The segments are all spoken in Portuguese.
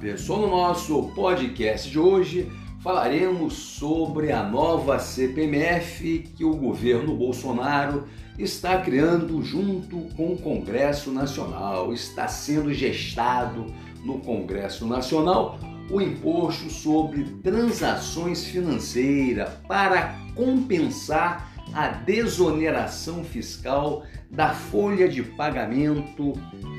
pessoal, no nosso podcast de hoje falaremos sobre a nova CPMF que o governo Bolsonaro está criando junto com o Congresso Nacional. Está sendo gestado no Congresso Nacional o imposto sobre transações financeiras para compensar a desoneração fiscal da folha de pagamento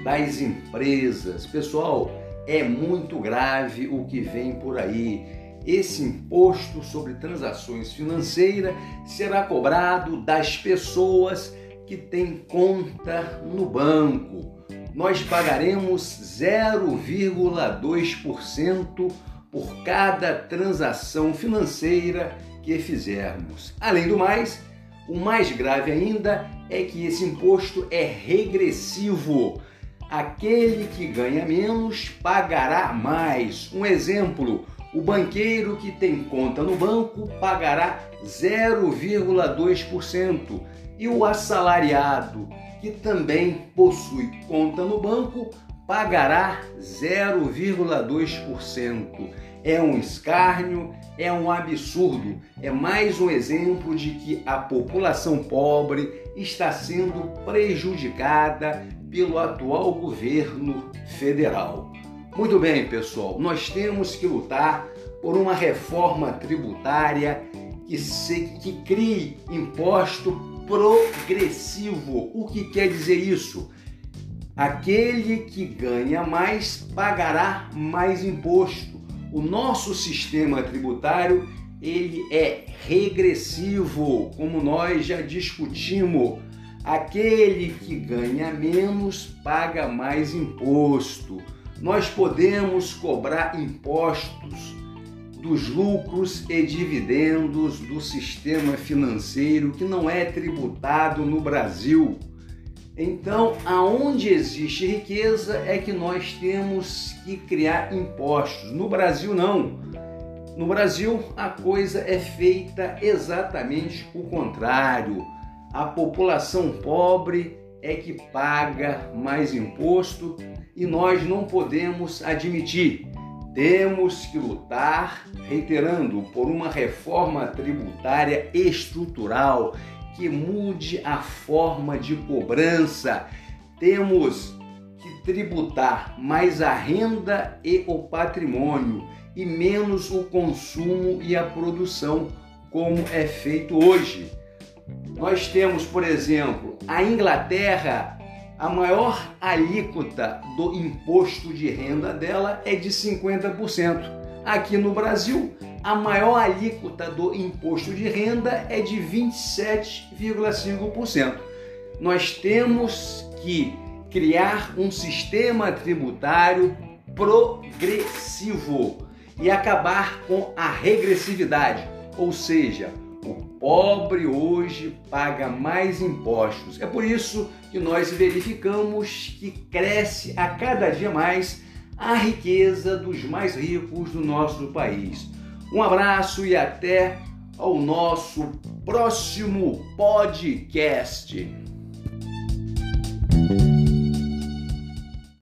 das empresas. Pessoal, é muito grave o que vem por aí. Esse imposto sobre transações financeiras será cobrado das pessoas que têm conta no banco. Nós pagaremos 0,2% por cada transação financeira que fizermos. Além do mais, o mais grave ainda é que esse imposto é regressivo aquele que ganha menos pagará mais. Um exemplo: o banqueiro que tem conta no banco pagará 0,2% e o assalariado que também possui conta no banco pagará 0,2%. É um escárnio, é um absurdo, é mais um exemplo de que a população pobre está sendo prejudicada pelo atual governo federal. Muito bem, pessoal, nós temos que lutar por uma reforma tributária que, se, que crie imposto progressivo. O que quer dizer isso? Aquele que ganha mais pagará mais imposto. O nosso sistema tributário ele é regressivo, como nós já discutimos Aquele que ganha menos paga mais imposto. Nós podemos cobrar impostos dos lucros e dividendos do sistema financeiro que não é tributado no Brasil. Então, aonde existe riqueza é que nós temos que criar impostos. No Brasil, não. No Brasil, a coisa é feita exatamente o contrário a população pobre é que paga mais imposto e nós não podemos admitir. Temos que lutar, reiterando, por uma reforma tributária estrutural que mude a forma de cobrança. Temos que tributar mais a renda e o patrimônio e menos o consumo e a produção, como é feito hoje. Nós temos, por exemplo, a Inglaterra, a maior alíquota do imposto de renda dela é de 50%. Aqui no Brasil, a maior alíquota do imposto de renda é de 27,5%. Nós temos que criar um sistema tributário progressivo e acabar com a regressividade, ou seja, o pobre hoje paga mais impostos. É por isso que nós verificamos que cresce a cada dia mais a riqueza dos mais ricos do nosso país. Um abraço e até ao nosso próximo podcast.